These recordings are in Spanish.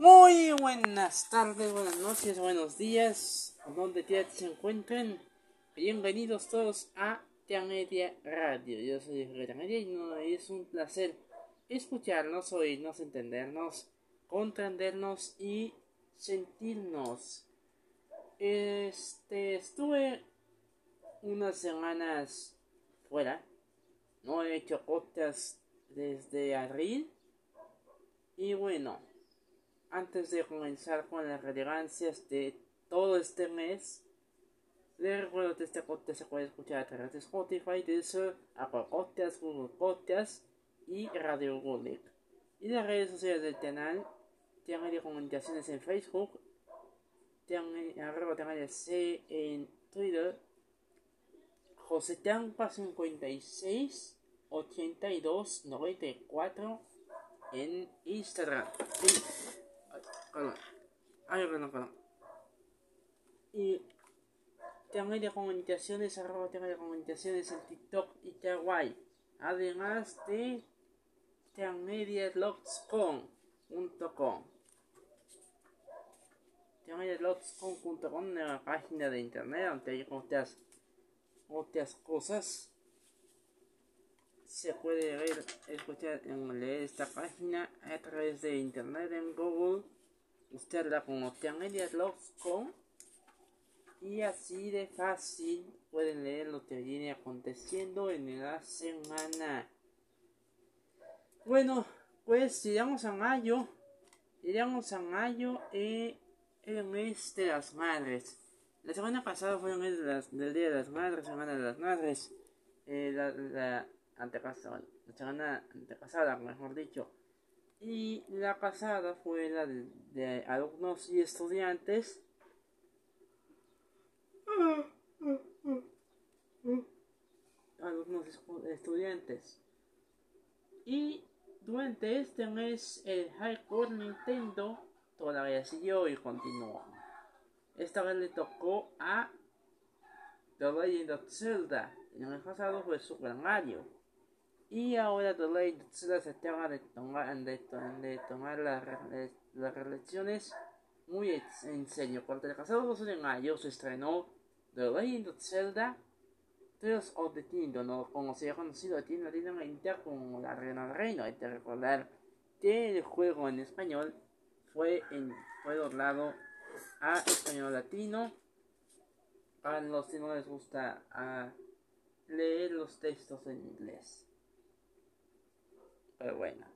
Muy buenas tardes, buenas noches, buenos días, donde quiera se encuentren. Bienvenidos todos a Media Radio. Yo soy Media y es un placer escucharnos, oírnos, entendernos, comprendernos y sentirnos. Este, estuve unas semanas fuera. No he hecho podcast desde abril. Y bueno, antes de comenzar con las relevancias de todo este mes, les recuerdo que este podcast se puede escuchar a través de Spotify, Deezer, Apple Podcasts, Google Podcasts y Radio Google. Y las redes sociales del canal tienen comunicaciones en Facebook, tienen arroba C en Twitter, José Tampa 56 82 94 en Instagram. Y también de comunicaciones, arroba tema de comunicaciones en TikTok y Kawaii. Además de tianmedialogs.com.com tianmedialogs.com una página de internet donde hay otras, otras cosas. Se puede ver, escuchar, leer esta página a través de internet en Google usted la como con y así de fácil pueden leer lo que viene aconteciendo en la semana. Bueno, pues llegamos a mayo, llegamos a mayo eh, el mes de las madres. La semana pasada fue el mes del Día de las Madres, Semana de las Madres. Eh, la, la antepasada, la semana antepasada, mejor dicho y la pasada fue la de, alumnos y estudiantes. Alumnos y estudiantes. Y durante este mes el Hardcore Nintendo todavía siguió y continuó. Esta vez le tocó a The Legend of Zelda. En el pasado fue Super Mario. Y ahora The Legend of Zelda se acaba de tomar, de, tomar las, las relaciones muy en serio. Porque el pasado 12 de mayo se estrenó The Legend of Zelda Tales of the Kingdom, como se ha conocido aquí en Latinoamérica como La Reina del Reino. Hay que recordar que el juego en español fue, en, fue doblado a español latino. A los que no les gusta a leer los textos en inglés. Pero bueno,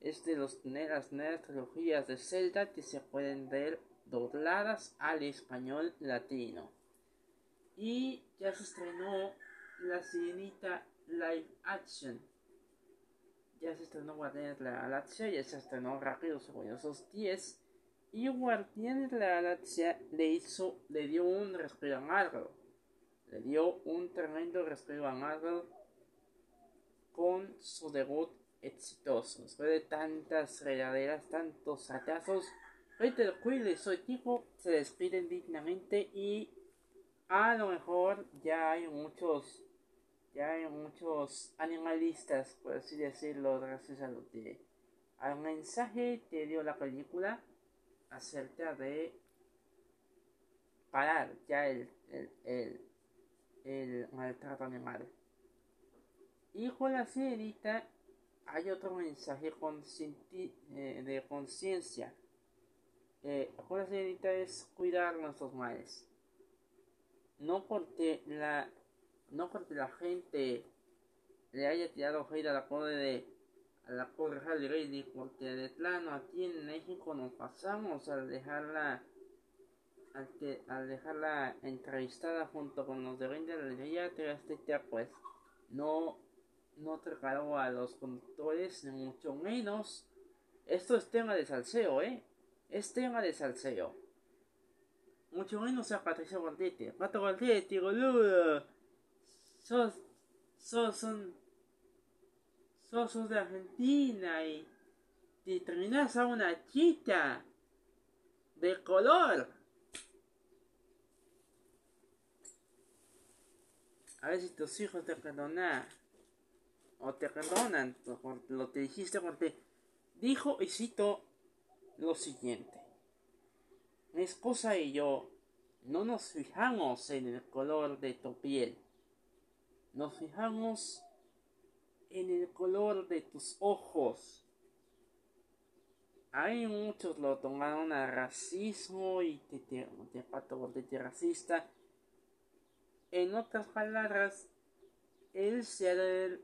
es de los, las nuevas trilogías de Zelda que se pueden ver dobladas al español latino. Y ya se estrenó La Sirenita Live Action. Ya se estrenó Guardianes de la Galaxia, ya se estrenó Rápido esos 10. Y Guardianes de la Galaxia le hizo, le dio un respiro a. Le dio un tremendo respiro a con su debut exitoso. Después de tantas regaderas, tantos atazos, Peter Quill y su equipo se despiden dignamente y a lo mejor ya hay muchos ya hay muchos animalistas, por así decirlo, gracias a lo que al mensaje que dio la película acerca de parar ya el, el, el, el maltrato animal. Y con la señorita hay otro mensaje eh, de conciencia. Eh, la señorita es cuidar nuestros males. No porque la, no porque la gente le haya tirado hate a la pobre de a la pobre Harley porque de plano aquí en México nos pasamos al dejarla al, que, al dejarla entrevistada junto con los de de la pues no no trataron a los conductores, ni mucho menos. Esto es tema de salseo, ¿eh? Es tema de salseo. Mucho menos a Patricia Gordete. Pato Gordete, boludo. Sos, sos, son, sos, sos de Argentina y te terminás a una chica de color. A ver si tus hijos te perdonan te perdonan lo que dijiste porque dijo y cito lo siguiente. Mi esposa y yo no nos fijamos en el color de tu piel. Nos fijamos en el color de tus ojos. Hay muchos lo tomaron a racismo y te, te, te, racista. En otras palabras, él se ha de,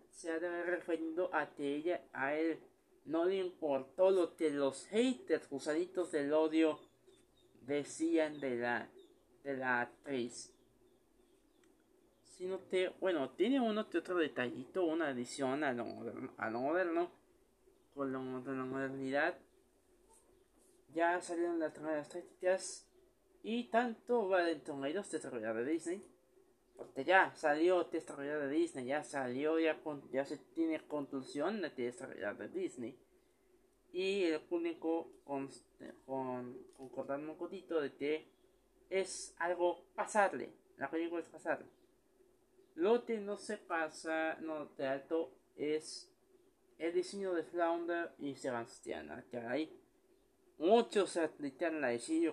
referido a ella, a él no le importó lo que los haters, gusanitos del odio, decían de la, de la actriz. Sino que, bueno, tiene uno que otro detallito, una adición a lo, a lo moderno, con de la modernidad. Ya salieron las nuevas estéticas y tanto va dentro de los desarrolladores de Disney porque ya salió desarrollado de Disney, ya salió, ya, ya se tiene conclusión de desarrollado de Disney. Y el único con, con, concordando un poquito de que es algo pasarle, la película es pasarle. Lo que no se pasa, no de alto, es el diseño de Flounder y Sebastiana, que hay muchos se aplican la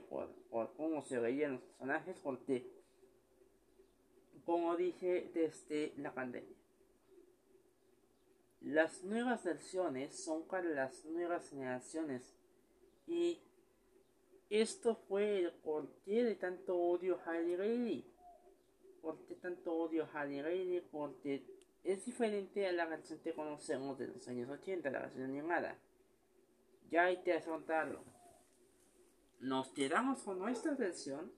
por, por cómo se veían los personajes, porque como dije desde la pandemia. Las nuevas versiones son para las nuevas generaciones y esto fue el porqué de tanto odio a Bailey. ¿Por qué tanto odio a Bailey? Porque es diferente a la versión que conocemos de los años 80, la versión animada. Ya hay que afrontarlo. Nos quedamos con nuestra versión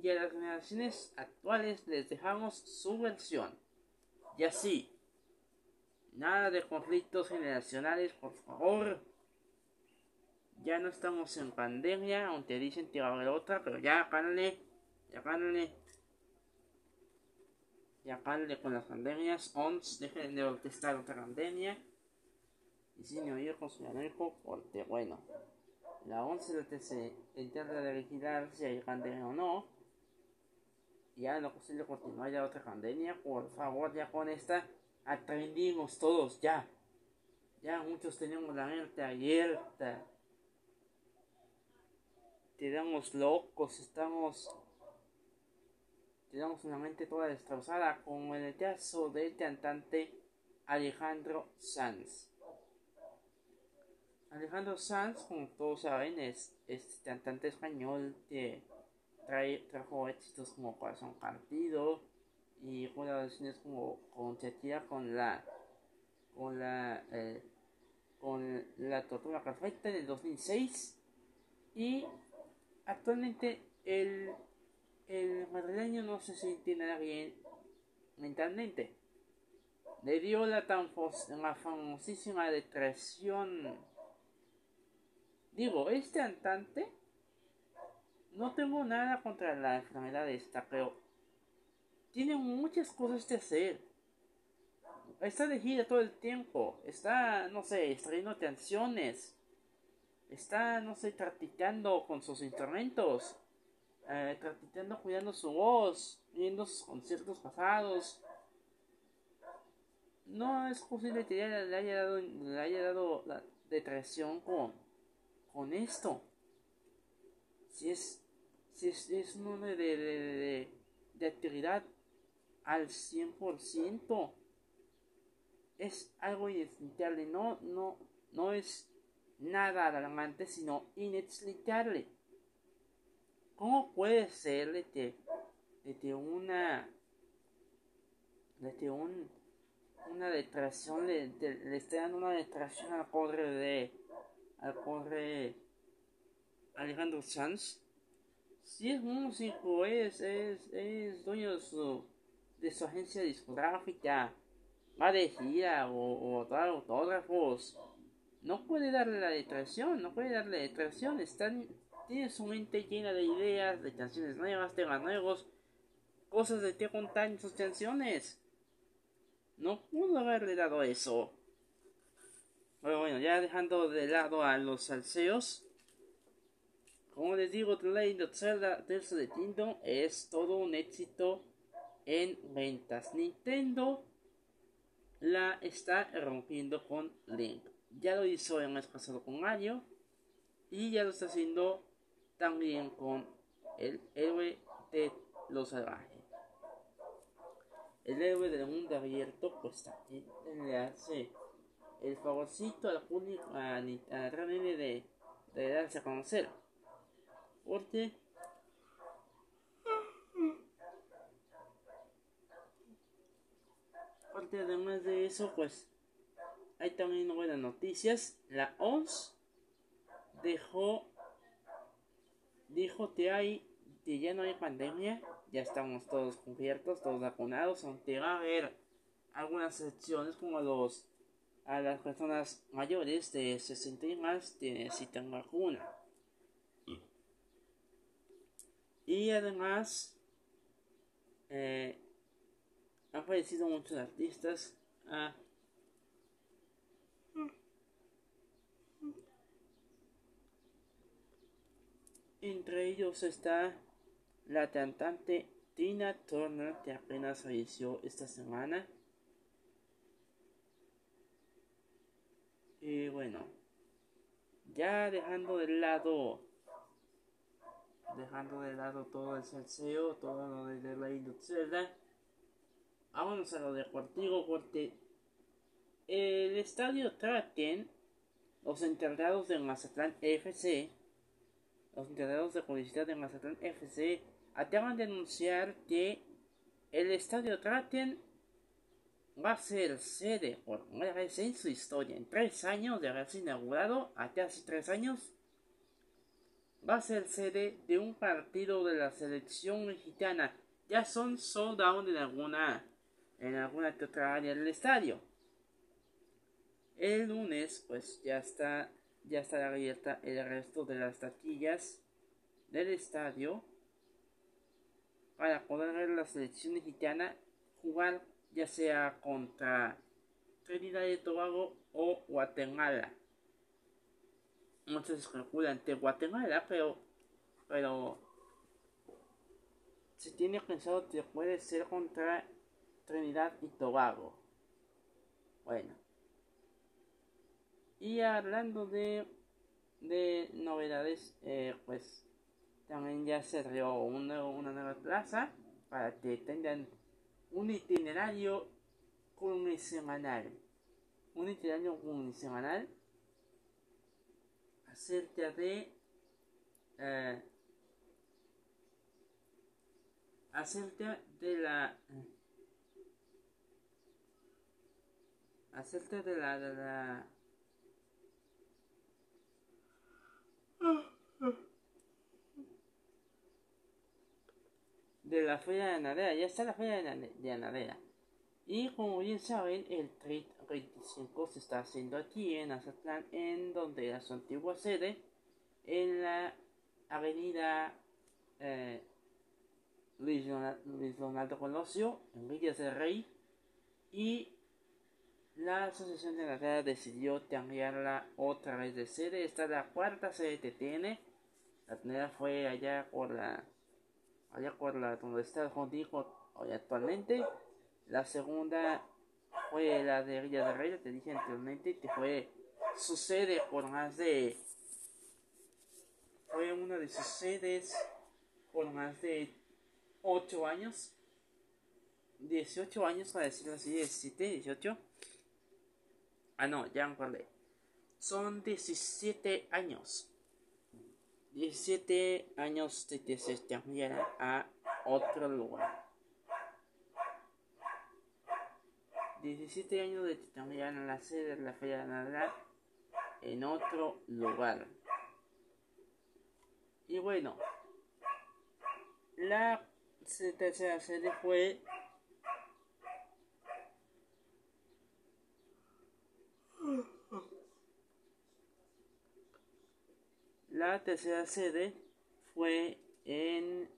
y a las generaciones actuales les dejamos su versión. Y así, nada de conflictos generacionales, por favor. Ya no estamos en pandemia, aunque dicen que va a haber otra, pero ya cálale, ya cálale. Ya cálale con las pandemias, ONS, dejen de orquestar otra pandemia. Y sin oír con su amigo, porque bueno, la 11 lo que se de vigilar si hay pandemia o no ya no posible continuar ya otra pandemia, por favor, ya con esta aprendimos todos, ya. Ya muchos tenemos la mente abierta. Quedamos locos, estamos. Tenemos una mente toda destrozada, como en el caso del cantante Alejandro Sanz. Alejandro Sanz, como todos saben, es, es cantante español de trae, trajo éxitos como Corazón Partido y colaboraciones como con Shakira con la con la eh, con la tortura perfecta del 2006 y actualmente el el madrileño no se siente nada bien mentalmente. Le dio la tan la famosísima depresión. Digo este cantante no tengo nada contra la enfermedad esta, pero tiene muchas cosas que hacer. Está de gira todo el tiempo. Está, no sé, extrayendo tensiones. Está, no sé, practicando con sus instrumentos. Eh, practicando, cuidando su voz. Viendo sus conciertos pasados. No es posible que le haya dado, le haya dado la depresión con, con esto. Si es es, es un de, de, de, actividad al 100%. Es algo inexplicable, no, no, no es nada alarmante, sino inexplicable. ¿Cómo puede ser de que, de una, de un, una detracción, le, le esté dando una detracción al corre de, al corre Alejandro Sanz? Si es músico, es, es, es dueño de su, de su agencia discográfica, va de gira o, o dar autógrafos, no puede darle la detracción, no puede darle detracción, está, tiene su mente llena de ideas, de canciones nuevas, temas nuevos, cosas de que contar en sus canciones. No pudo haberle dado eso. Pero bueno, ya dejando de lado a los salseos, como les digo, The of Zelda Tears de Kingdom es todo un éxito en ventas. Nintendo la está rompiendo con Link. Ya lo hizo el mes pasado con Mario. Y ya lo está haciendo también con el héroe de los salvajes. El héroe del mundo abierto, pues también le hace el favorcito al público, a, a de, de darse a conocer. Porque Porque además de eso, pues hay también buenas noticias. La OMS dejó, dijo que hay, que ya no hay pandemia, ya estamos todos cubiertos, todos vacunados, aunque va a haber algunas excepciones como los a las personas mayores de 60 y más que necesitan vacuna. Y además, eh, han fallecido muchos artistas. Ah, Entre ellos está la cantante Tina Turner, que apenas falleció esta semana. Y bueno, ya dejando de lado, dejando de lado todo el salseo, todo lo de la industria, vamos a lo deportivo porque el estadio Traten, los encargados de Mazatlán FC, los encargados de publicidad de Mazatlán FC, acaban de anunciar que el estadio Traten va a ser sede por primera vez en su historia, en tres años de haberse inaugurado, hasta hace tres años, va a ser sede de un partido de la selección mexicana. Ya son sold out en alguna, en alguna otra área del estadio. El lunes, pues ya está, ya estará abierta el resto de las taquillas del estadio para poder ver la selección mexicana jugar ya sea contra Trinidad y Tobago o Guatemala. Muchos calculan de Guatemala, pero, pero se tiene pensado que puede ser contra Trinidad y Tobago. Bueno. Y hablando de, de novedades, eh, pues también ya se abrió una, una nueva plaza para que tengan un itinerario semanal Un itinerario semanal acerca de eh, acerca de la acerca de la, de la de la Feria de Anadea. Ya está la Feria de Anadea. Y como bien saben, el Trade 25 se está haciendo aquí en Azatlán, en donde era su antigua sede, en la avenida eh, Luis, Donaldo Colosio, en Villas del Rey. Y la Asociación de Anadea decidió cambiarla otra vez de sede. Esta es la cuarta sede que tiene. La primera fue allá por la allá por la donde está el hoy actualmente. La segunda fue la de Villa de Rey, te dije anteriormente, que fue sucede por más de fue una de sus sedes por más de 8 años 18 años para decirlo así 17, 18 ah no, ya me acordé. Son 17 años. 17 años de que se a otro lugar. 17 años de cambiaran la sede de la Feria Navidad en otro lugar. Y bueno, la tercera sede fue La tercera sede fue en,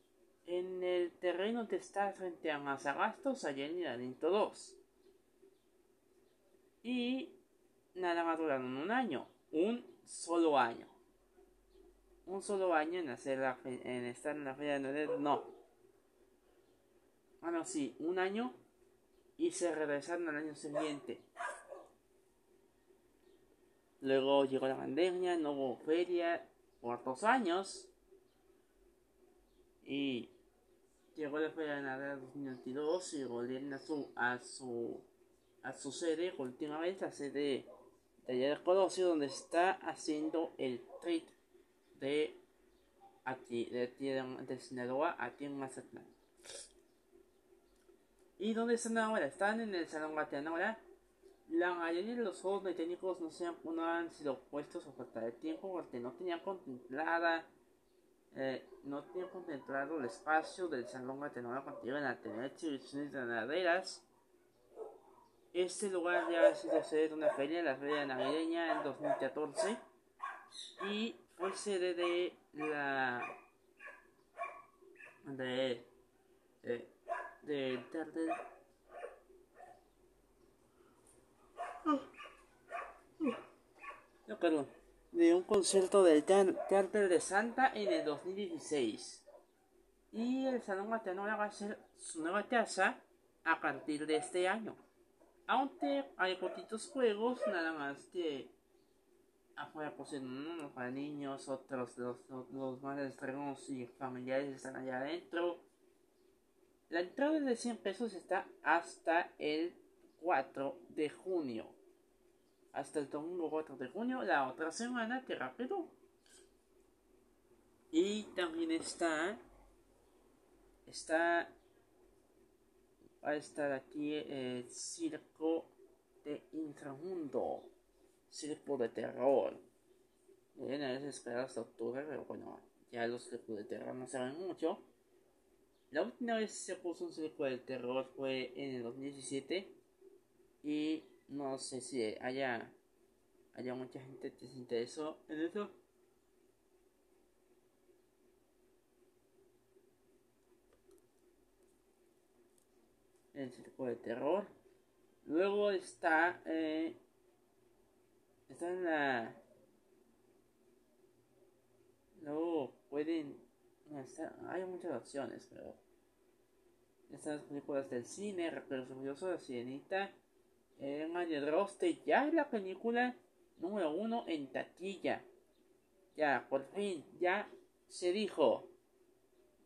en el terreno que está frente a Mazagastos, allá en Aliento 2. Y nada más duraron un año, un solo año. Un solo año en, hacer la, en estar en la feria de no. Bueno, sí, un año y se regresaron al año siguiente. Luego llegó la pandemia, no hubo feria, por dos años. Y llegó la Feria de Navidad 2022 y volvieron a su, a su, a su sede, última la sede de allá de Colosio, donde está haciendo el trade de aquí, de, de, de Sinaloa, aquí en Mazatlán. ¿Y dónde están ahora? Están en el Salón ahora La mayoría de los juegos mecánicos no, se han, no han sido puestos a falta de tiempo porque no tenían contemplada eh, no tenían contemplado el espacio del salón Guatemala cuando iban a tener exhibiciones ganaderas. Este lugar ya ha sido sede de una feria, la feria navideña en 2014 y fue sede de la de, de de no, perdón, de un concierto del Teatro de Santa en el 2016. Y el Salón Guatemala va a ser su nueva casa a partir de este año. Aunque hay poquitos juegos, nada más que afuera pues unos para niños, otros los, los más extremos y familiares están allá adentro. La entrada de 100 pesos está hasta el 4 de junio. Hasta el domingo 4 de junio, la otra semana, que rápido. Y también está. Está. A estar aquí el circo de inframundo. Circo de terror. Bien, a veces esperar hasta octubre, pero bueno, ya los circos de terror no saben mucho. La última vez se puso un circo de terror fue en el 2017 y no sé si haya, haya mucha gente que se interesó en eso. El circo de terror. Luego está, eh, está en la... Luego pueden... hay muchas opciones, pero estas películas del cine, Recuerdo Orgulloso de Sirenita, en el roster ya es la película número uno en taquilla. Ya, por fin, ya se dijo.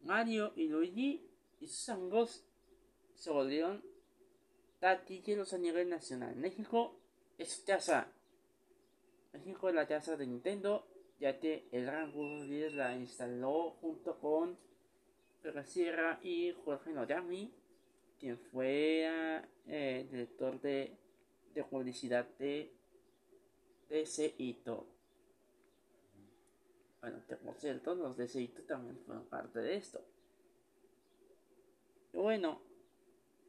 Mario y Luigi y sus se volvieron taquilleros a nivel nacional. México es casa. México es la casa de Nintendo, ya que el rango la instaló junto con Sierra y Jorge Noyami, quien fue eh, director de, de, publicidad de, de ese. Bueno, por cierto, los de ese también fueron parte de esto. Bueno,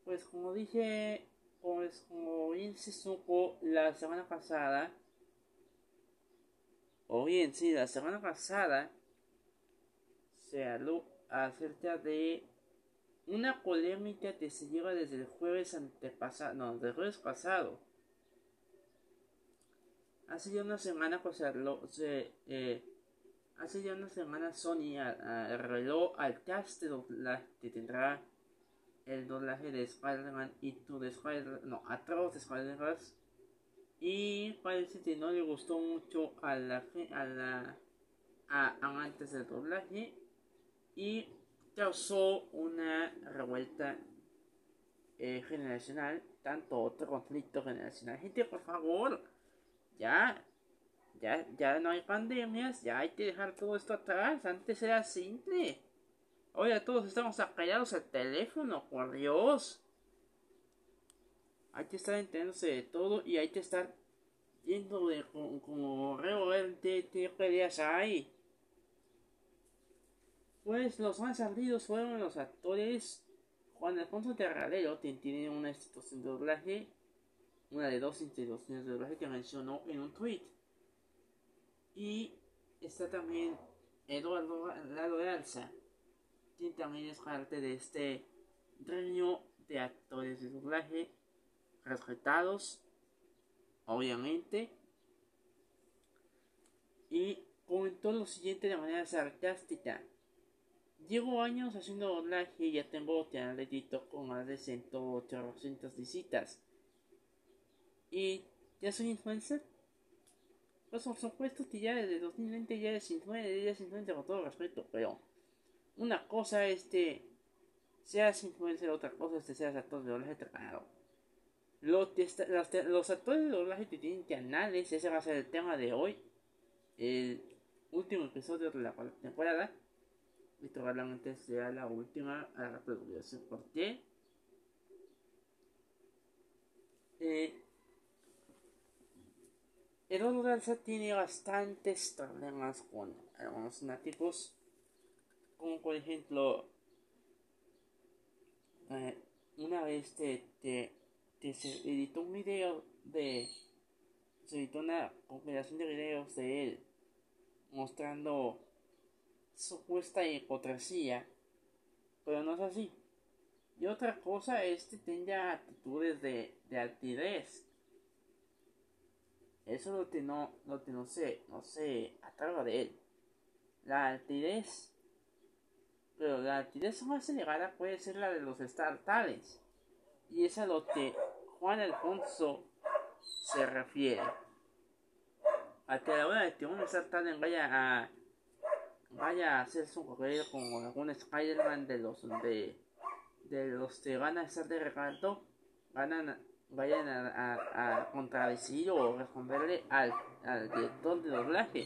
pues como dije, pues como bien se supo la semana pasada, o bien, sí, la semana pasada se habló acerca de una polémica que se lleva desde el jueves antepasado, no, desde el jueves pasado. Hace ya una semana, pues, se, eh, hace ya una semana Sony arregló al cast de que tendrá el doblaje de Spider-Man y tu de Spider no, Atroz de Spider-Man. Y parece que no le gustó mucho a la a la a amantes del doblaje y causó una revuelta eh, generacional, tanto otro conflicto generacional. Gente, por favor, ya, ya, ya no hay pandemias, ya hay que dejar todo esto atrás. Antes era simple. Oye, todos estamos acallados al teléfono, por Dios. Hay que estar enterándose de todo y hay que estar viendo de como revolver qué peleas hay. Pues los más ardidos fueron los actores Juan Alfonso Terradero, quien tiene una institución de doblaje, una de dos instituciones de doblaje que mencionó en un tweet. Y está también Eduardo Lalo de Alza, quien también es parte de este gremio de actores de doblaje respetados, obviamente. Y comentó lo siguiente de manera sarcástica. Llevo años haciendo doblaje y ya tengo canal de TikTok con más de 100 visitas. ¿Y ya soy influencer? Pues por supuesto que ya desde 2020 ya es influencer, ya es influencer con todo respeto, pero una cosa es que seas influencer, otra cosa es que seas actor de doblaje claro. Los, los actores de doblaje que tienen canales, ese va a ser el tema de hoy, el último episodio de la temporada. Y probablemente sea la última a la producción. ¿Por qué? Eh, el Alza tiene bastantes problemas con algunos nativos, como por ejemplo, eh, una vez te, te, se editó un video de, se editó una compilación de videos de él mostrando supuesta hipocresía, pero no es así. Y otra cosa es que tenga actitudes de, de altivez eso es lo que no, lo que no sé, no sé, atrás de él. La altivez, pero la altivez más elevada puede ser la de los Star Y es a lo que Juan Alfonso se refiere. A que a la hora de que un Star Talent vaya a vaya a hacer su correo con algún Spider-Man de los de, de los que van a estar de reparto, van a vayan a, a, contradecir o responderle al, al director de doblaje.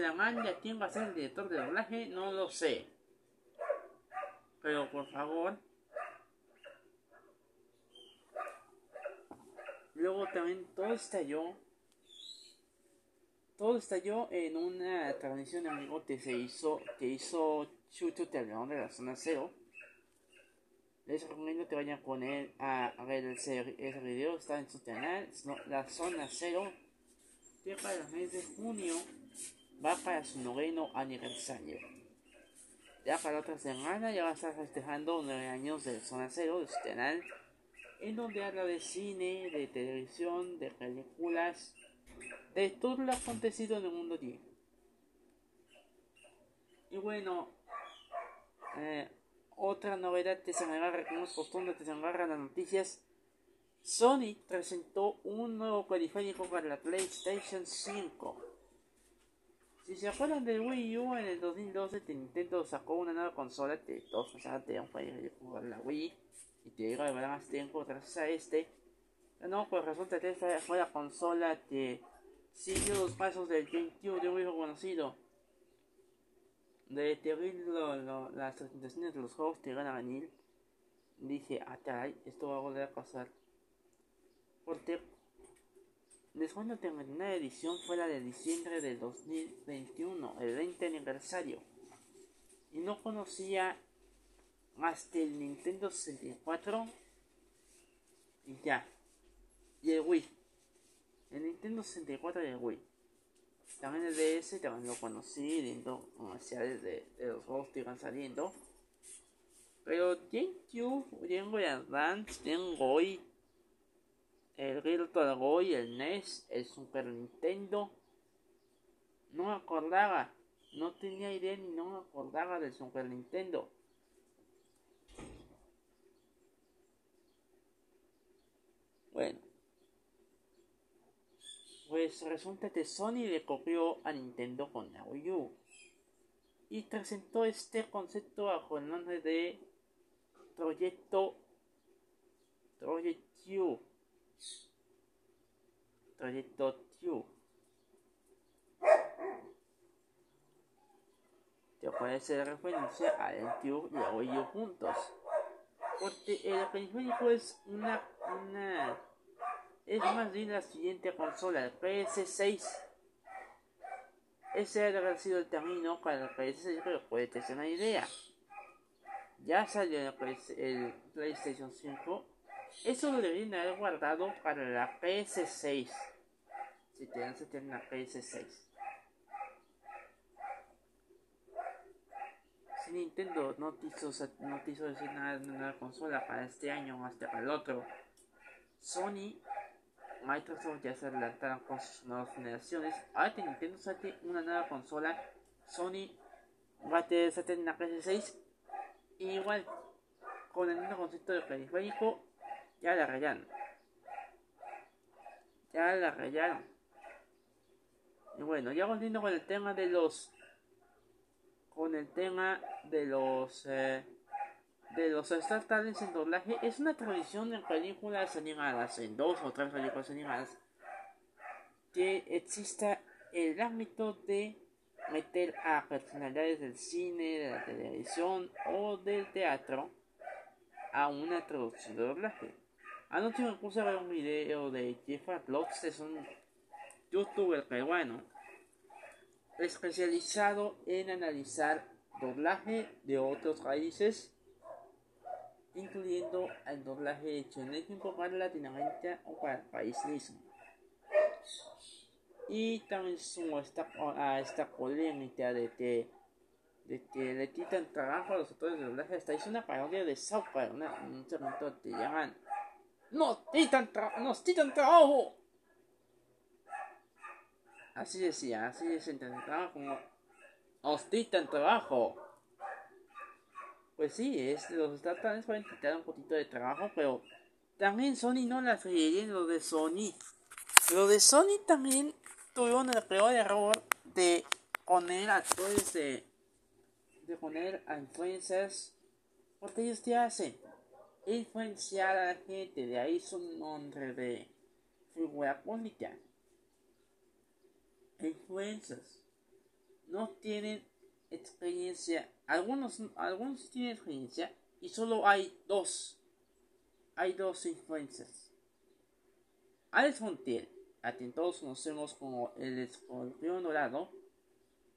La manda quién va a ser el director de doblaje, no lo sé. Pero por favor. Luego también todo estalló. Todo estalló en una transmisión amigo que se hizo, que hizo Chucho de la zona cero les recomiendo que vayan con él a, ver ese, video, está en su canal, la zona 0, que para el mes de junio va para su noveno aniversario. Ya para otra semana ya va a estar festejando 9 años de Zona 0 de su canal, en donde habla de cine, de televisión, de películas, de todo lo acontecido en el mundo allí. Y bueno, eh, otra novedad que se agarra, como es costumbre que se agarra las noticias, Sony presentó un nuevo periférico para la PlayStation 5. Si se acuerdan del Wii U en el 2012, Nintendo sacó una nueva consola que todos pensaban que periférico para la Wii y que iba a llevar más tiempo gracias a este. No, pues resulta que esta fue la consola que siguió los pasos del GameCube de un viejo conocido de terrible las presentaciones de los juegos que van a venir, dije, ah, caray, esto va a volver a pasar. Porque después de la edición fue la de diciembre del 2021, el 20 aniversario. Y no conocía hasta el Nintendo 64 y ya. Y el Wii. El Nintendo 64 y el Wii. También el DS también lo conocí viendo comerciales de, de los juegos que iban saliendo. Pero GameCube, Game Boy Advance, Game Boy, el Virtual Boy, el NES, el Super Nintendo. No me acordaba, no tenía idea ni no me acordaba del Super Nintendo. Bueno, pues resulta que Sony le copió a Nintendo con la Wii U y presentó este concepto bajo el nombre de Proyecto Project U. Proyecto U. Que ser referencia al Q y Wii U juntos. Porque el periférico es una, es más bien la siguiente consola, el PS6. Ese haber sido el término para el PS6, pero puede tener una idea. Ya salió el, PlayStation 5. Eso lo deberían haber guardado para la PS6. Si tienen se tienen la PS6. Si Nintendo no quiso, no quiso decir nada de una consola para este año o hasta para el otro, Sony Microsoft ya se adelantaron con sus nuevas generaciones. Ahora que Nintendo saque una nueva consola, Sony va a tener en la PS6. Y igual, con el mismo concepto de periférico, ya la rayaron. Ya la rayaron. Y bueno, ya volviendo con el tema de los con el tema de los eh, de los Star Talents en doblaje es una tradición en películas animadas, en dos o tres películas animadas, que exista el ámbito de meter a personalidades del cine, de la televisión o del teatro a una traducción de doblaje. Anoche me puse a ver un video de Jeff Lotz, es un youtuber peruano especializado en analizar doblaje de otros países, incluyendo el doblaje hecho en México para Latinoamérica o para el país mismo. Y también sumó esta, a esta polémica de que, de que le quitan trabajo a los autores de doblaje. Hasta hizo una parodia de South Park, un segmento que llaman ¡Nos quitan, ¡Nos quitan trabajo! Así decía, así intentaba como ¡Nos quitan trabajo! Pues sí, es, los tratan pueden quitar un poquito de trabajo, pero también Sony no la en lo de Sony. Lo de Sony también tuvieron el peor error de poner actores de. de poner a influencers. Porque ellos te hacen influenciar a la gente, de ahí su nombre de figura política. Influencers no tienen experiencia, algunos, algunos tienen experiencia y solo hay dos. Hay dos influencers. Alex Montiel a quien todos conocemos como el escorpión dorado,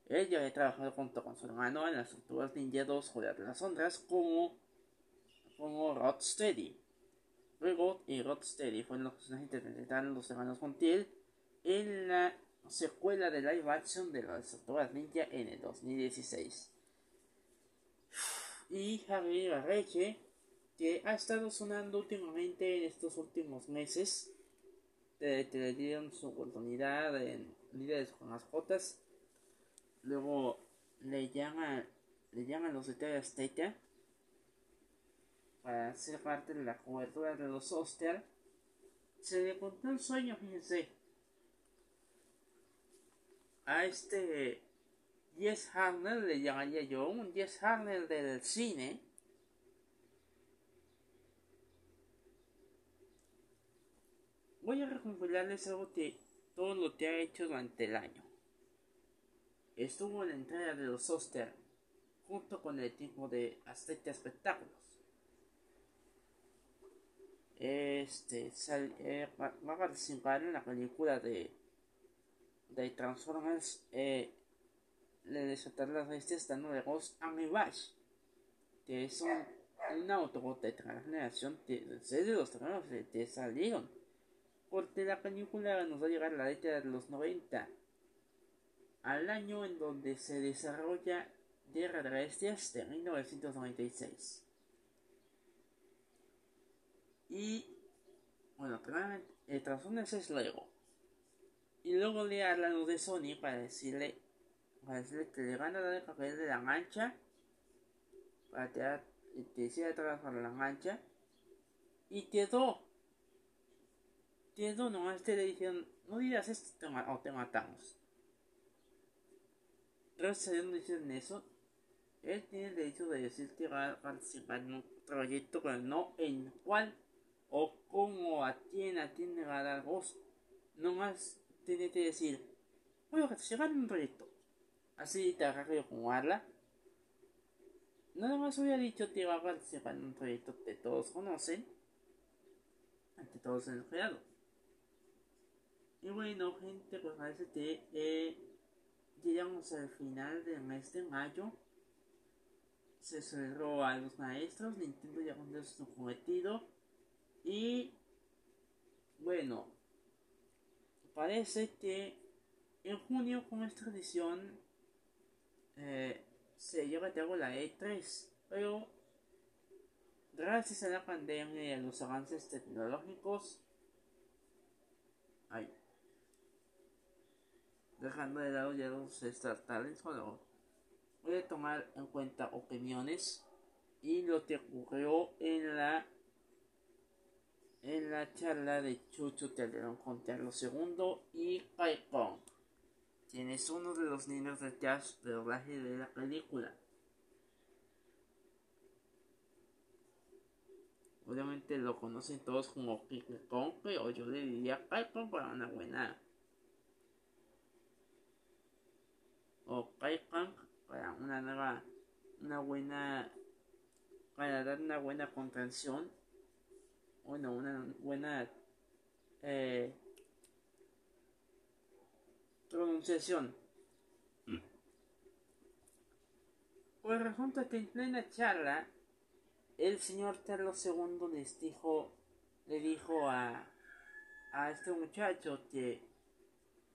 él ya había trabajado junto con su hermano en las estructuras Ninja 2 Joder de las Sombras como, como Rodsteady. Luego, y Rodsteady fueron los personajes que interpretaron los hermanos Montiel en la secuela de live action de las estructuras ninja en el 2016. Y Javier Barreche, que ha estado sonando últimamente en estos últimos meses te, le dieron su oportunidad en líderes con mascotas. Luego le llaman, le llaman los de TV para ser parte de la cobertura de los Oster. Se le contó un sueño, fíjense. A este Jess Harner le llamaría yo, un Jess Harner del cine voy a recompilarles algo que todo lo que ha hecho durante el año. Estuvo en la entrega de los Oster junto con el equipo de Azteca Espectáculos. Este eh, va, a participar en la película de, de Transformers eh, Le desatar las bestias dando de Ghost and que es un, un autobot de generación de, de los terrenos que salieron porque la película nos va a llegar a la década de los 90, al año en donde se desarrolla Guerra de Bestias de 1996. Y bueno, el Transformers es luego. Y luego le hablan de Sony para decirle, para decirle que le van a dar el papel de la mancha, para que decida trabajar la mancha, y quedó no nomás te le dijeron, no digas esto o te matamos. Gracias a Dios no eso. Él tiene el derecho de decir que va a participar en un proyecto, pero no en cuál o cómo, a quién, a voz. Nomás tiene que decir, voy a en un proyecto. Así te agarro como habla. Nada más hubiera dicho que va a en un proyecto que todos conocen. Ante todos en el creado. Y bueno, gente, pues parece que eh, llegamos al final del mes de mayo. Se cerró a los maestros, Nintendo ya cumplió su cometido. Y bueno, parece que en junio, con esta edición, eh, se lleva a cabo la E3. Pero gracias a la pandemia y a los avances tecnológicos, ay, dejando de lado ya los estatales, bueno, voy a tomar en cuenta opiniones y lo que ocurrió en la en la charla de Chucho Calderón con Carlos II y Paipón. quien es uno de los niños de teatro de doblaje de la película. Obviamente lo conocen todos como Kike o yo le diría Kaikon para una buena. O Kaikon para una nueva, una buena, para dar una buena contención. Bueno, una buena eh, pronunciación. Pues resulta que en plena charla el señor Carlos II les dijo, le dijo a, a este muchacho que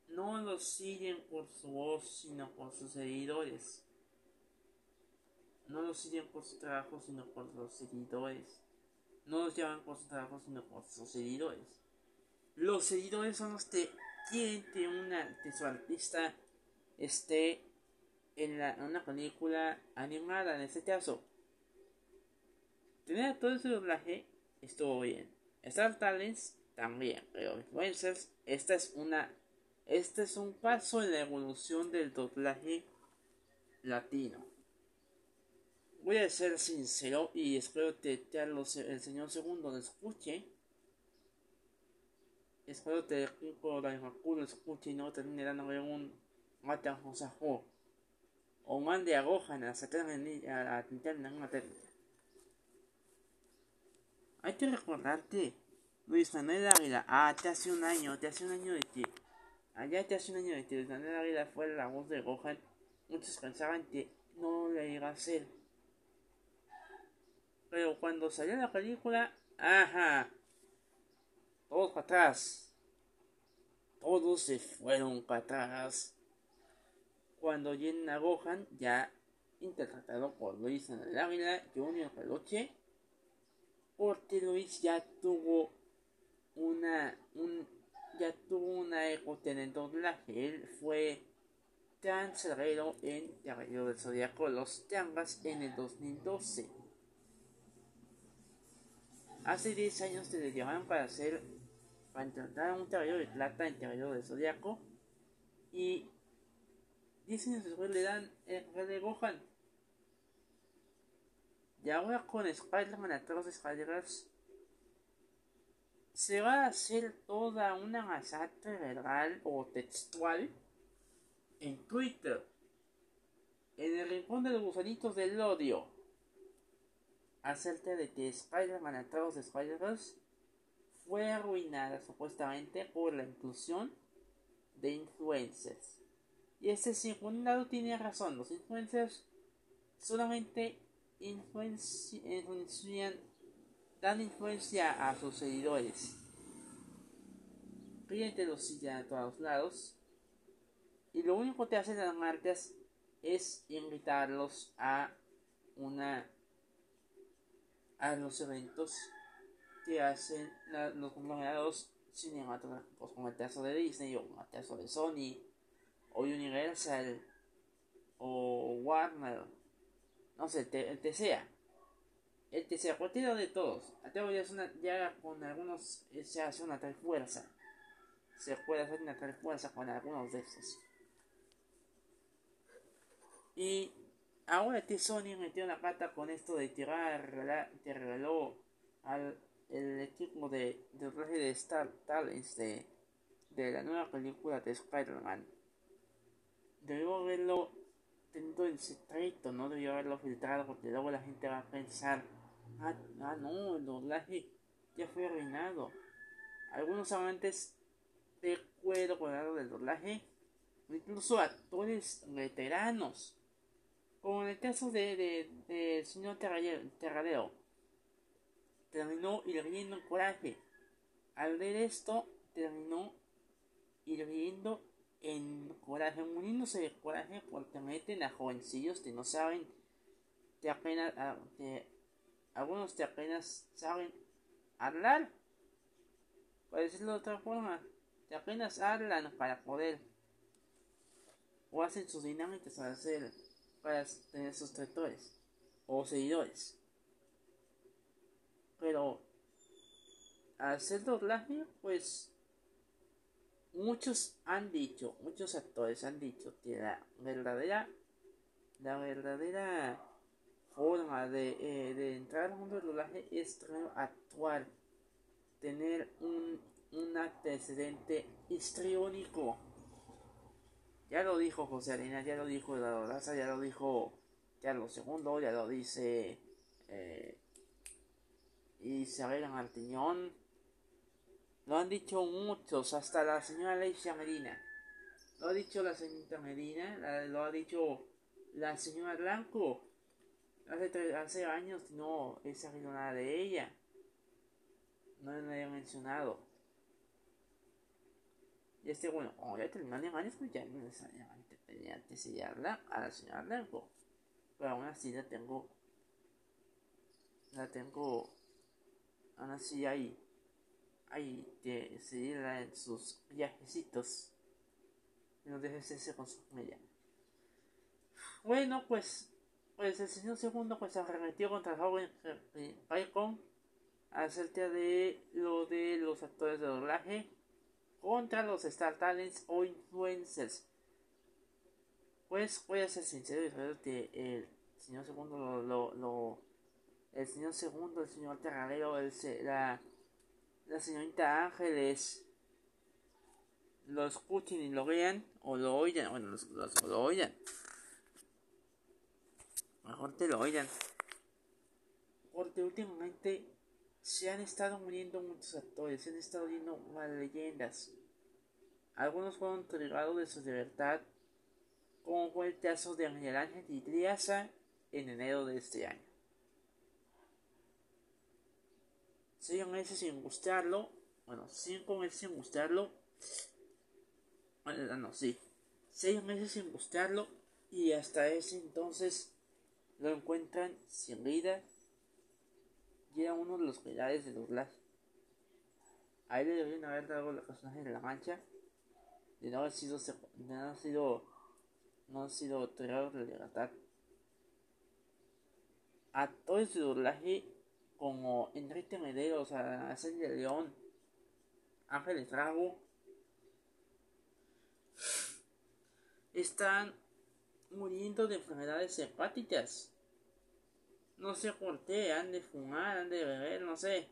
no lo siguen por su voz, sino por sus seguidores. No lo siguen por su trabajo, sino por los seguidores. No los llaman por su trabajo, sino por sus seguidores. Los seguidores son los que quieren que, una, que su artista esté en, la, una película animada, en este caso tener todo ese doblaje estuvo bien. Star Talents también, pero influencers, esta es una este es un paso en la evolución del doblaje latino. Voy a ser sincero y espero que el señor segundo lo escuche. Espero que el equipo de lo escuche y no termine dándole un mata o mande a Gohan a sacar a linterna en una técnica. Hay que recordarte, Luis Manuel Águila, ah, te hace un año, te hace un año de que, allá te hace un año de que Luis Manuel Águila fue la voz de Gohan, muchos pensaban que no le iba a ser. Pero cuando salió la película, ajá, todos para atrás, todos se fueron para atrás. Cuando llena Gohan, ya interpretado por Luis Manuel Águila, Junior Peluche, porque Luis ya tuvo una un, ya tuvo una época en el doblaje él fue cancelero en Caballero del Zodíaco Los Changas en el 2012 hace 10 años te le llamaron para hacer para intentar un caballero de plata en Caballero del Zodíaco y 10 años después le dan el rey de Gohan y ahora con Spider-Man Across the Spider-Verse se va a hacer toda una masacre verbal o textual en Twitter, en el rincón de los gusanitos del odio, acerca de que Spider-Man Across the Spider-Verse fue arruinada supuestamente por la inclusión de influencers. Y ese sí, por un lado tiene razón, los influencers solamente influencian, dan influencia a sus seguidores. Cliente los siguen a todos lados. Y lo único que hacen las marcas es invitarlos a una a los eventos que hacen los conglomerados cinematográficos como el caso de Disney o el caso de Sony o Universal o Warner no sé, el te. El te sea, cualquiera de todos. Ateo ya, es una, ya con algunos se hace una tal fuerza. Se puede hacer una tal fuerza con algunos de estos. Y ahora que Sony metió una pata con esto de tirar, te regaló al el equipo de, de de Star Talents de, de la nueva película de Spider-Man. Debió verlo teniendo en secreto, no debió haberlo filtrado porque luego la gente va a pensar, ah, ah no, el doblaje ya fue arruinado. Algunos amantes de cuero colorado del doblaje, incluso actores veteranos, como en el caso de, de, de señor Terradero, terminó hirviendo en coraje. Al ver esto, terminó hirviendo en coraje, muriéndose de coraje porque meten a jovencillos que no saben, apenas, ah, algunos que apenas saben hablar, por decirlo de otra forma, que apenas hablan para poder, o hacen sus dinámicas para hacer, para tener suscriptores o seguidores. Pero al hacer doblaje, pues muchos han dicho, muchos actores han dicho que la verdadera, la verdadera forma de, eh, de entrar al mundo del doblaje es actuar, tener un, un antecedente histriónico. Ya lo dijo José Arena, ya lo dijo Eduardo Laza, ya lo dijo Carlos II, ya lo dice eh, Isabel Martiñón. Lo han dicho muchos, hasta la señora Leicia Medina. Lo ha dicho la señorita Medina, lo ha dicho la señora Blanco. Hace, hace años no he sabido nada de ella. No le he mencionado. Y este, bueno, como ya terminó en años, pues ya no necesariamente tenía que sellarla a la señora Blanco. Pero aún así la tengo. La tengo. Aún así hay. Hay que seguirla en sus viajecitos. Y no dejes ese con su familia. Bueno, pues. Pues el señor segundo pues arremetió contra el joven Paicon acerca de lo de los actores de doblaje contra los Star Talents o influencers. Pues voy a ser sincero y saber que el señor segundo lo, lo, el señor segundo, el señor terralero, el, la, la señorita Ángeles lo escuchen y lo vean o lo oigan, bueno, los, lo oigan. Mejor te lo oigan. Porque últimamente se han estado muriendo muchos actores, se han estado viendo más leyendas. Algunos fueron privados de su libertad, como fue el caso de Ángel Ángel y Triasa en enero de este año. Seis meses sin gustarlo, bueno, cinco meses sin gustarlo, bueno, no, sí, seis meses sin gustarlo y hasta ese entonces lo encuentran sin vida era uno de los pilares de doblaje. A él le deberían haber dado la personaje de la mancha de no haber sido de no haber sido no ha sido otorgado de libertad. Actores de doblaje como Enrique Medeiros, Celia León, Ángel Trago están muriendo de enfermedades hepáticas. No sé por qué, han de fumar, han de beber, no sé.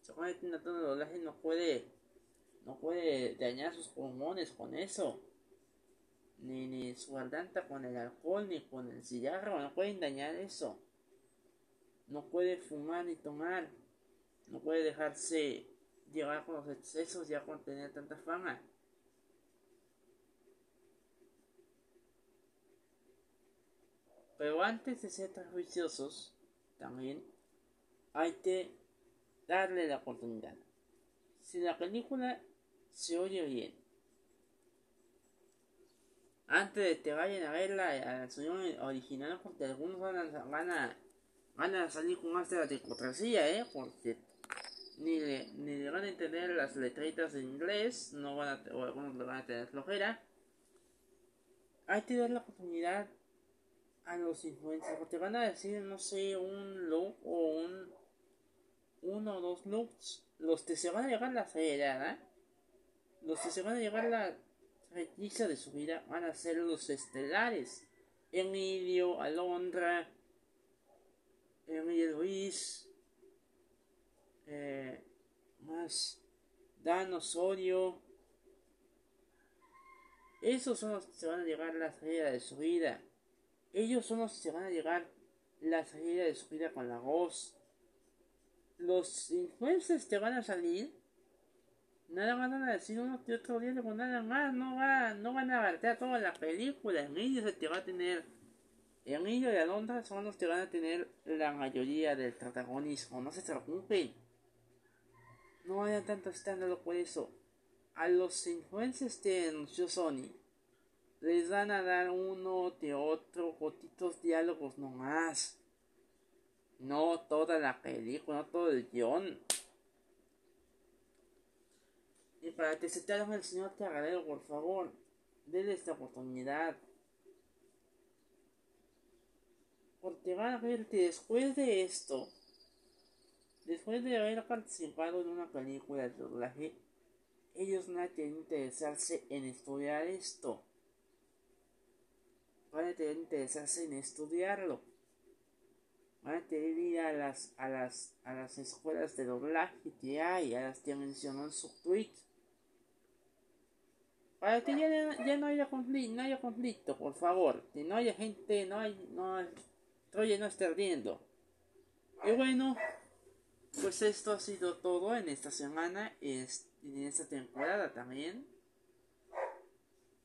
Seguramente un actor de doblaje no puede, no puede dañar sus pulmones con eso. Ni, ni su garganta con el alcohol, ni con el cigarro, no pueden dañar eso. No puede fumar ni tomar. No puede dejarse llevar con los excesos ya con tener tanta fama. Pero antes de ser tan juiciosos, también hay que darle la oportunidad. Si la película se oye bien, antes de que vayan a verla a la sesión original, porque algunos van a, van a, van a salir con más de la hipocresía, ¿eh? Porque ni le, ni le van a entender las letritas en inglés, no van a, o algunos le van a tener flojera. Hay que dar la oportunidad a los influencers, porque van a decir, no sé, un look o un uno o dos looks, los que se van a llegar la seriedad, los que se van a llegar la requisa de su vida van a ser los estelares. Emilio, Alondra, Emilio Luis, eh, más Dan Osorio. Esos son los que se van a llegar la salida de su vida. Ellos son los que se van a llegar la salida de su vida con la voz. Los influencers te van a salir. Nada van a decir uno que otro con nada más. No, va, no van a abarcar toda la película. Emilio se te va a tener. Emilio y Alondra son los que van a tener la mayoría del protagonismo. No se preocupen. No haya tanto escándalo por eso. A los influencers de anunció Sony les van a dar uno de otro, gotitos diálogos nomás. No toda la película, no todo el guion. Y para que se te haga el señor Carrero, por favor, denle esta oportunidad. Porque van a ver que después de esto, después de haber participado en una película de doblaje, ellos no tienen que interesarse en estudiar esto. Van a tener interesarse en estudiarlo. Van a tener ir a las, a las, a las escuelas de doblaje que hay, a las que mencionó en su tweet. Para que ya, no haya conflicto, no haya conflicto, por favor. Que no haya gente, no hay, no, Troya no esté ardiendo. Y bueno, pues esto ha sido todo en esta semana y en esta temporada también.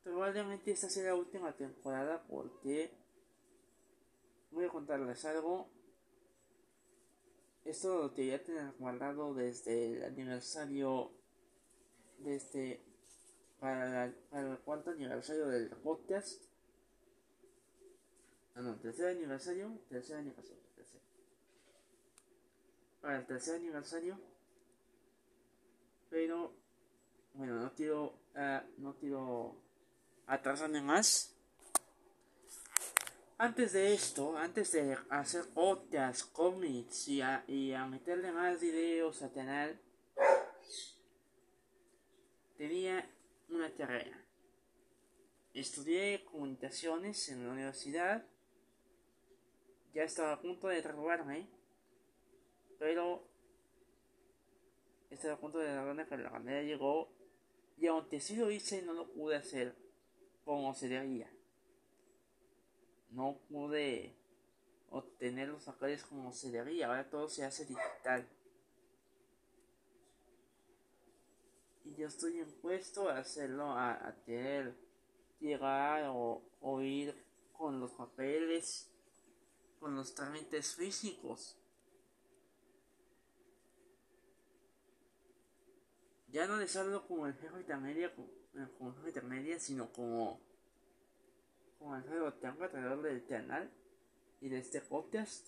Probablemente esta sea la última temporada porque voy a contarles algo. Esto lo que ya tener guardado desde el aniversario de este para, el cuarto aniversario del podcast. Ah, no, tercer aniversario, tercer aniversario, tercer. Para el tercer aniversario. Pero, bueno, no quiero, uh, no quiero atrasarme más. Antes de esto, antes de hacer podcast, cómics y a, y a meterle más videos al canal, tenía una tarea. Estudié comunicaciones en la universidad. Ya estaba a punto de graduarme. Pero estaba a punto de graduarme pero la manera llegó. Y aunque sí lo hice, no lo pude hacer como se debía. No pude obtener los papeles como se debía. Ahora todo se hace digital. y yo estoy impuesto a hacerlo, a, tener, llegar o, o ir con los papeles, con los trámites físicos. Ya no les hablo como el jefe intermedia, como el jefe media sino como, como el jefe tengo alrededor del canal y de este podcast.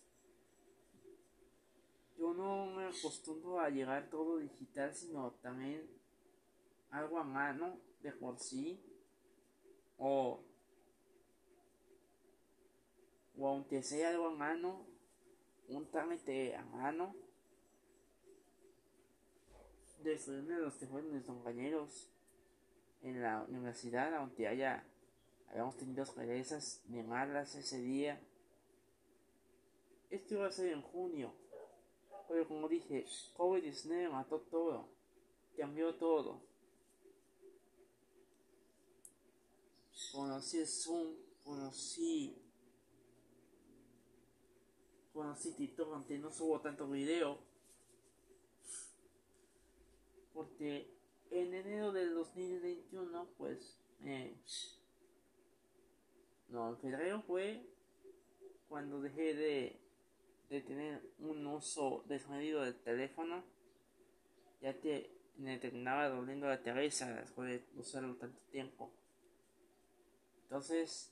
Yo no me acostumbro a llegar todo digital, sino también algo a mano de por sí o o aunque sea algo a mano un trámite a mano de los que fueron mis compañeros en la universidad aunque haya hayamos tenido experiencias de malas ese día. Esto iba a ser en junio pero como dije COVID-19 mató todo cambió todo. Conocí Zoom, conocí conocí TikTok aunque no subo tanto video porque en enero del 2021 pues eh, no en febrero fue cuando dejé de, de tener un uso desmedido del teléfono ya que me terminaba doliendo la cabeza después de usarlo tanto tiempo entonces,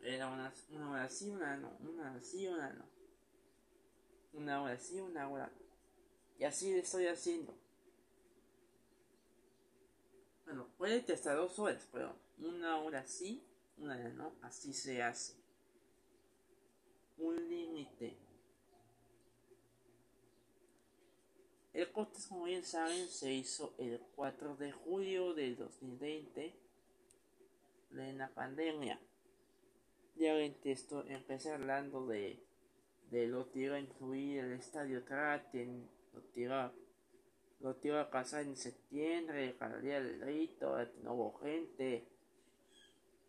era una, una hora sí, una no, una sí, una no. Una hora sí, una hora Y así estoy haciendo. Bueno, puede que hasta dos horas, pero una hora sí, una no, así se hace. Un límite. El corte, como bien saben, se hizo el 4 de julio del 2020 la pandemia. Ya esto empecé hablando de, de lo que a incluir el estadio Traten, lo que lo que iba a pasar en septiembre, cada día del rito, hubo gente,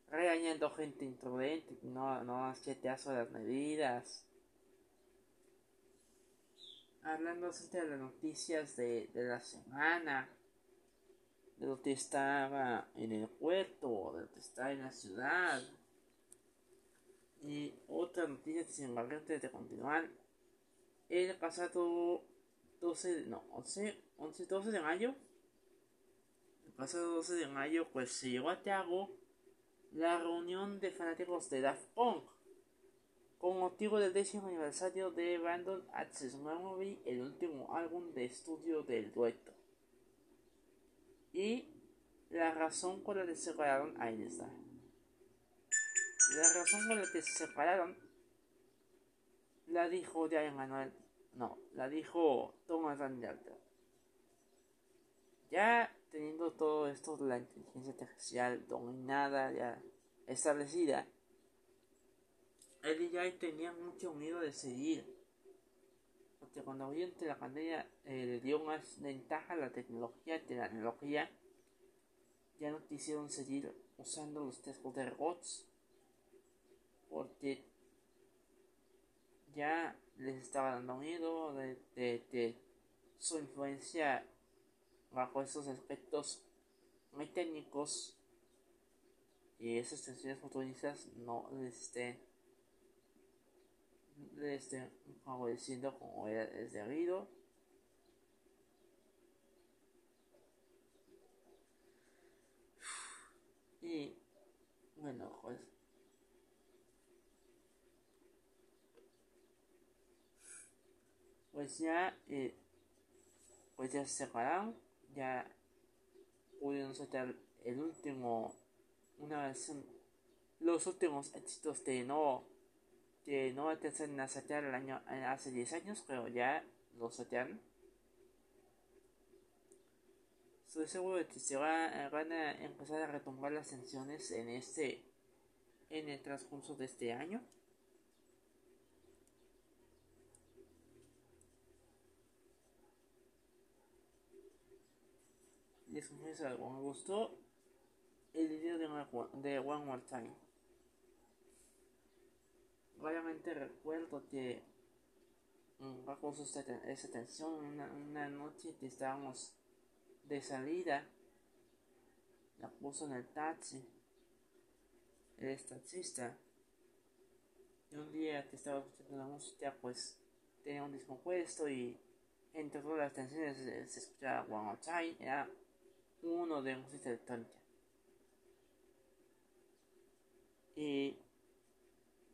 regañando gente imprudente, no, no hacía caso a las medidas. Hablando de las noticias de, de la semana de lo que estaba en el puerto, de lo que está en la ciudad. Y otra noticia sin embargo antes de continuar. El pasado 12, no, 11, 11, 12 de mayo. Pasado 12 de mayo pues se llevó a cabo la reunión de fanáticos de Daft Punk. Con motivo del décimo aniversario de Random Access Memory, el último álbum de estudio del dueto. Y la razón por la que se separaron, ahí está. La razón por la que se separaron la dijo ya Manuel, no, la dijo Thomas Van ya teniendo todo esto de la inteligencia artificial dominada, ya establecida, el DJI tenía mucho miedo de seguir. Porque cuando obviamente la pandemia eh, le dio más ventaja a la tecnología, de la tecnología, ya no quisieron seguir usando los testos de robots. Porque ya les estaba dando miedo de, de su influencia bajo esos aspectos muy técnicos y esas tensiones futuristas no les estén le estén favoreciendo como es debido. Y bueno, pues pues ya eh, pues ya se separaron ya pudieron sacar el último una vez los últimos éxitos de no que no alcanzan a sacar el año hace 10 años pero ya lo sacaron. Estoy seguro de que se va, van a empezar a retomar las tensiones en este en el transcurso de este año les confieso algo, me gustó el video de, de One More Time. Realmente recuerdo que bajo esa tensión, una, una noche que estábamos de salida, la puso en el taxi, el taxista, y un día que estaba escuchando la música, pues tenía un discompuesto y entre todas las tensiones se, se escuchaba One More Time, era uno de música electrónica. Y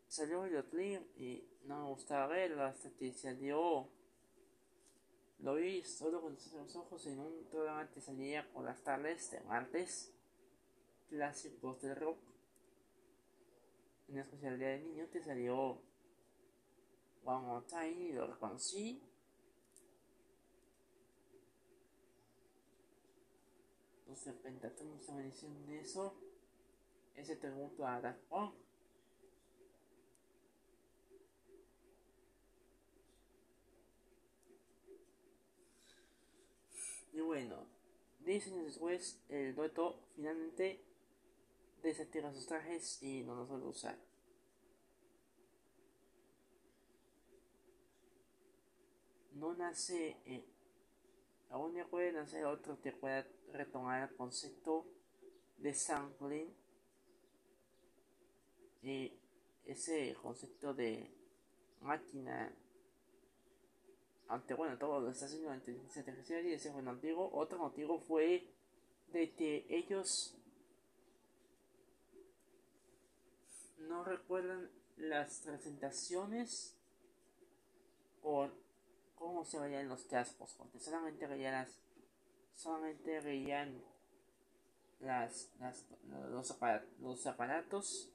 salió el clip y no me gustaba verlo hasta que salió. Lo vi solo con los ojos en un programa que salía por las tardes de martes, clásicos del rock. En especial el día de niño te salió One More Time y lo reconocí Entonces Pentatón estaba diciendo eso. Ese tributo a Daft Punk. Y bueno, 10 años después, el dueto finalmente desactiva sus trajes y no los vuelve a usar. No nace en Aún pueden hacer otro que pueda retomar el concepto de sampling y ese concepto de máquina aunque bueno todo lo está haciendo la inteligencia artificial y ese fue antiguo. Otro motivo fue de que ellos no recuerdan las presentaciones o cómo se veían los cascos, porque solamente veían las, solamente veían las, las los, aparatos, los, aparatos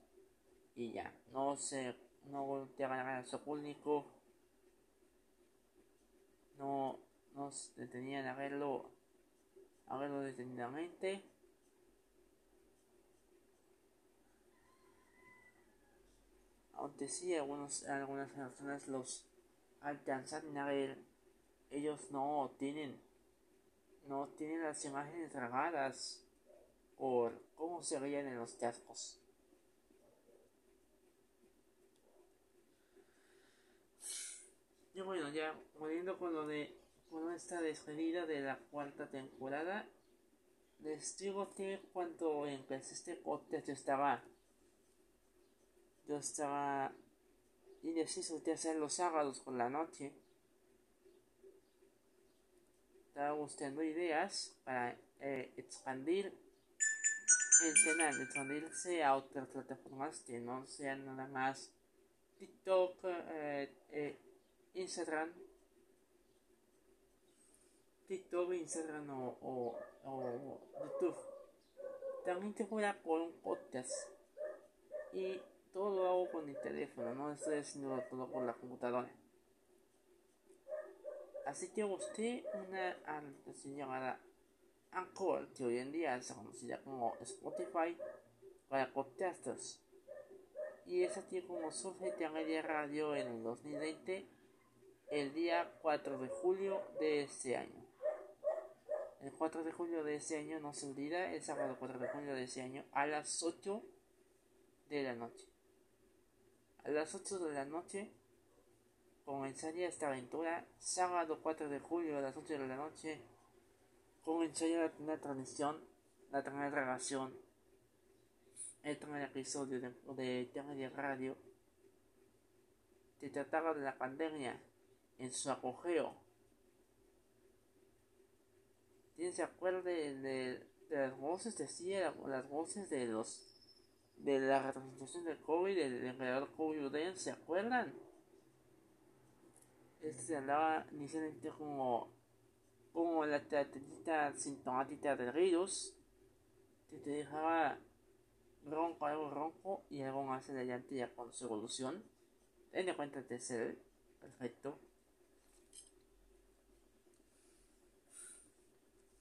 y ya, no se, no volteaban a su público, no, no detenían a verlo, a verlo detenidamente. Aunque sí, algunos, algunas personas los alcanzar a ellos no tienen, no tienen las imágenes grabadas por cómo se veían en los cascos. Y bueno, ya volviendo con lo de con esta despedida de la cuarta temporada, les digo que cuando empecé este podcast yo estaba yo estaba y deciso de hacer los sábados por la noche. Estaba buscando ideas para eh, expandir el canal, expandirse a otras plataformas que no sean nada más TikTok, eh, eh, Instagram, TikTok, Instagram o, o, YouTube. También te fuera por un podcast y todo lo hago con mi teléfono, no estoy haciendo todo por la computadora. Así que busqué una aplicación llamada Anchor, que hoy en día se conocida como Spotify para podcasters. Y es así como surge Media Radio en el 2020, el día 4 de julio de este año. El 4 de julio de este año no se olvida, el sábado 4 de julio de este año a las 8 de la noche. A las 8 de la noche comenzaría esta aventura, sábado 4 de julio a las 8 de la noche comenzaría la, transmisión, la primera grabación, el primer episodio de, de de Radio. Se trataba de la pandemia en su apogeo. ¿Quién se acuerda de, de, las voces? Decía las voces de los de la representación del COVID, del emperador COVID, ¿se acuerdan? Este se andaba inicialmente como como la característica sintomática del virus, que te dejaba ronco, algo ronco y algo más adelante ya con su evolución. Ten en cuenta de ser perfecto.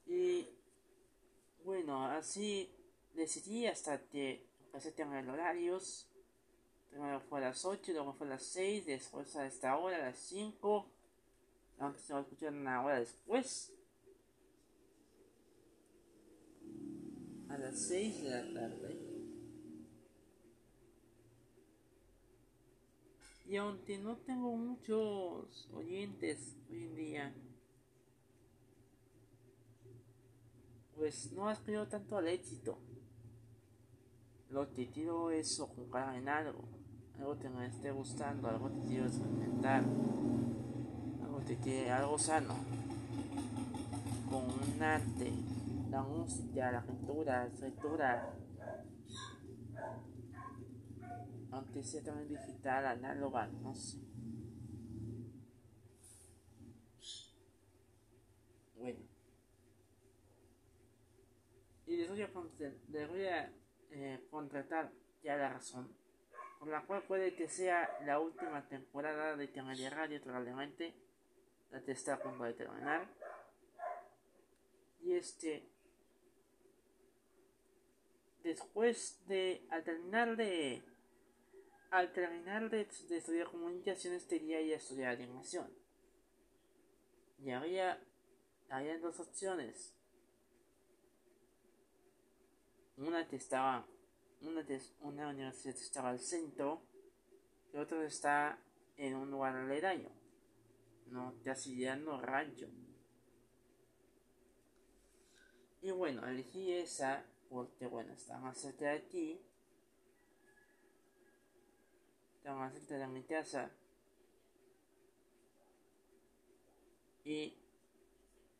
Y bueno, así decidí hasta que empecé a tener horarios. Primero fue a las 8, luego fue a las 6, después a esta hora, a las 5 aunque se va a escuchar una hora después. A las 6 de la tarde. Y aunque no tengo muchos oyentes hoy en día, pues no aspiro tanto al éxito. Lo que quiero es ocupar en algo, algo que me esté gustando, algo que quiero experimentar de que algo sano, con un arte, la música, la pintura, la escritura, aunque sea también digital, análoga, no sé. Bueno. Y les voy a, les voy a eh, contratar ya la razón, por la cual puede que sea la última temporada de Canal Radio probablemente la está a de terminar. Y este, después de, al terminar de, al terminar de, estudiar comunicaciones, quería ir a estudiar animación. Y había, había dos opciones. Una que estaba, una, una universidad estaba al centro y otra está en un lugar aledaño no no rancho. Y bueno, elegí esa porque bueno, está más cerca aquí. Está más cerca de mi casa. Y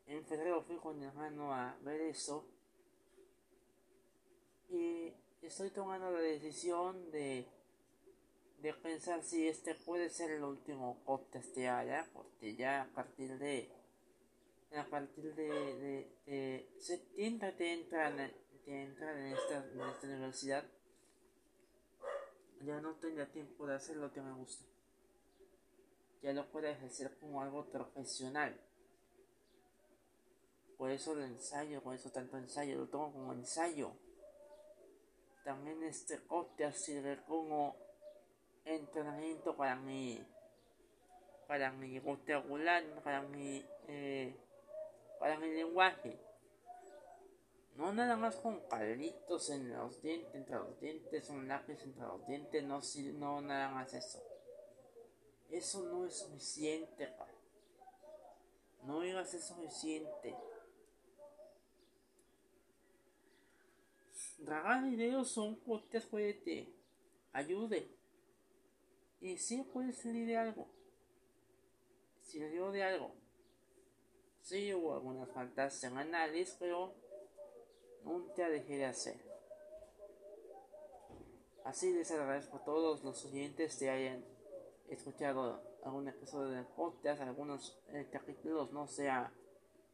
en febrero fui con mi hermano a ver eso. Estoy tomando la decisión de de pensar si este puede ser el último podcast de haya, porque ya a partir de a partir de, de, septiembre de entrar, de entrar en, esta, en esta universidad ya no tenga tiempo de hacer lo que me gusta. Ya lo puedo ejercer como algo profesional. Por eso el ensayo por eso tanto ensayo lo tomo como ensayo también este podcast sirve como entrenamiento para mi para mi vocabulario para mi eh, para mi lenguaje. No nada más con palitos en los dientes entre los dientes un lápiz entre los dientes no no nada más eso. Eso no es suficiente no iba a ser suficiente grabar videos son podcast puede te ayude y sí puede salir de algo. Sirvió de algo. Sí hubo algunas faltas semanales, pero nunca dejé de hacer. Así les agradezco a todos los oyentes que hayan escuchado algún episodio de podcast. Algunos eh, capítulos no, sea,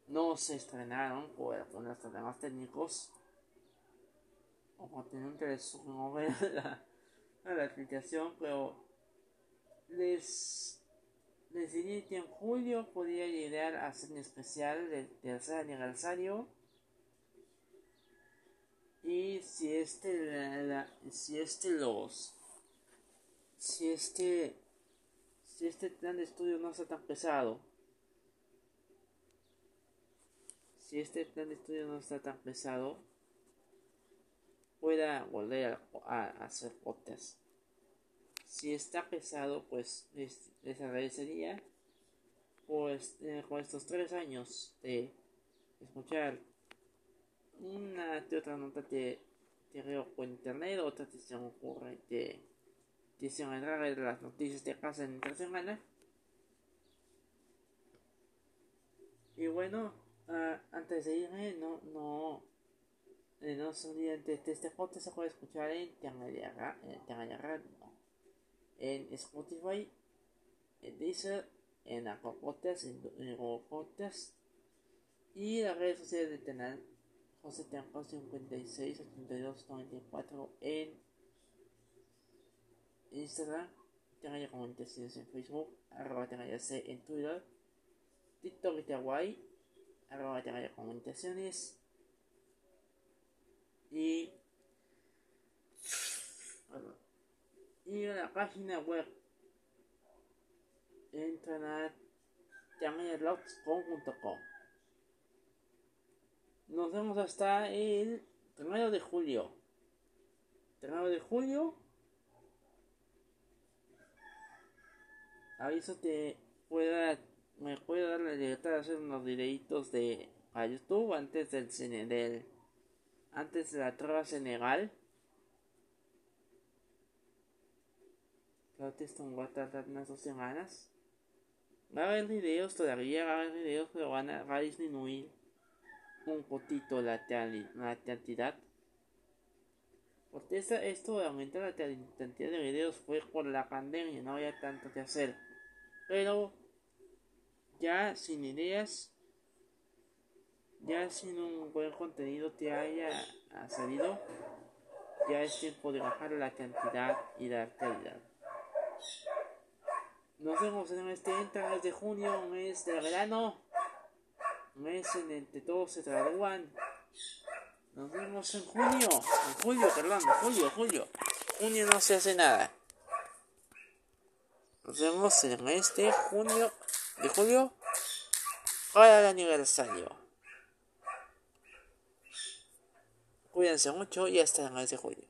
no se estrenaron por algunos problemas técnicos. O porque nunca les ver la, la explicación, pero les decidí que en julio podía llegar a hacer un especial del tercer aniversario. Y si este, si este los, si este, si este plan de estudio no está tan pesado, si este plan de estudio no está tan pesado, pueda volver a, hacer podcast. Si está pesado, pues les, agradecería pues eh, con estos tres años de escuchar una de otra nota de te por internet, otra te se ocurre de te se de las noticias de casa en semana Y bueno, uh, antes de irme, no, no, eh, no olviden de, este podcast se puede escuchar en Tangayara, en en Spotify, en Deezer, en Apple Podcast, en, en Google Podcast y las redes sociales del canal José Tanco 56 82 94 en Instagram, Tangaya Comunicaciones en Facebook, arroba Tangaya C en Twitter, TikTok y Hawaii, arroba Tangaya Comunicaciones y y la página web entran a nos vemos hasta el 1 de julio. 1 de julio aviso que pueda me puede dar la libertad de hacer unos videitos de a YouTube antes del cine del antes de la trova Senegal. Creo que esto va a tardar unas dos semanas. Va a haber videos todavía, va a haber videos, pero van a, va a disminuir un poquito la, la cantidad. Porque esto de aumentar la cantidad de videos fue por la pandemia, no había tanto que hacer. Pero ya sin ideas ya sin un buen contenido te haya salido, ya es tiempo de bajar la cantidad y la calidad. Nos vemos en este mes de junio, mes de verano, mes en el que todos se gradúan. Nos vemos en junio, en julio, perdón, julio, julio. Junio no se hace nada. Nos vemos en de junio, de julio, para el aniversario. Cuídense mucho y hasta el mes de julio.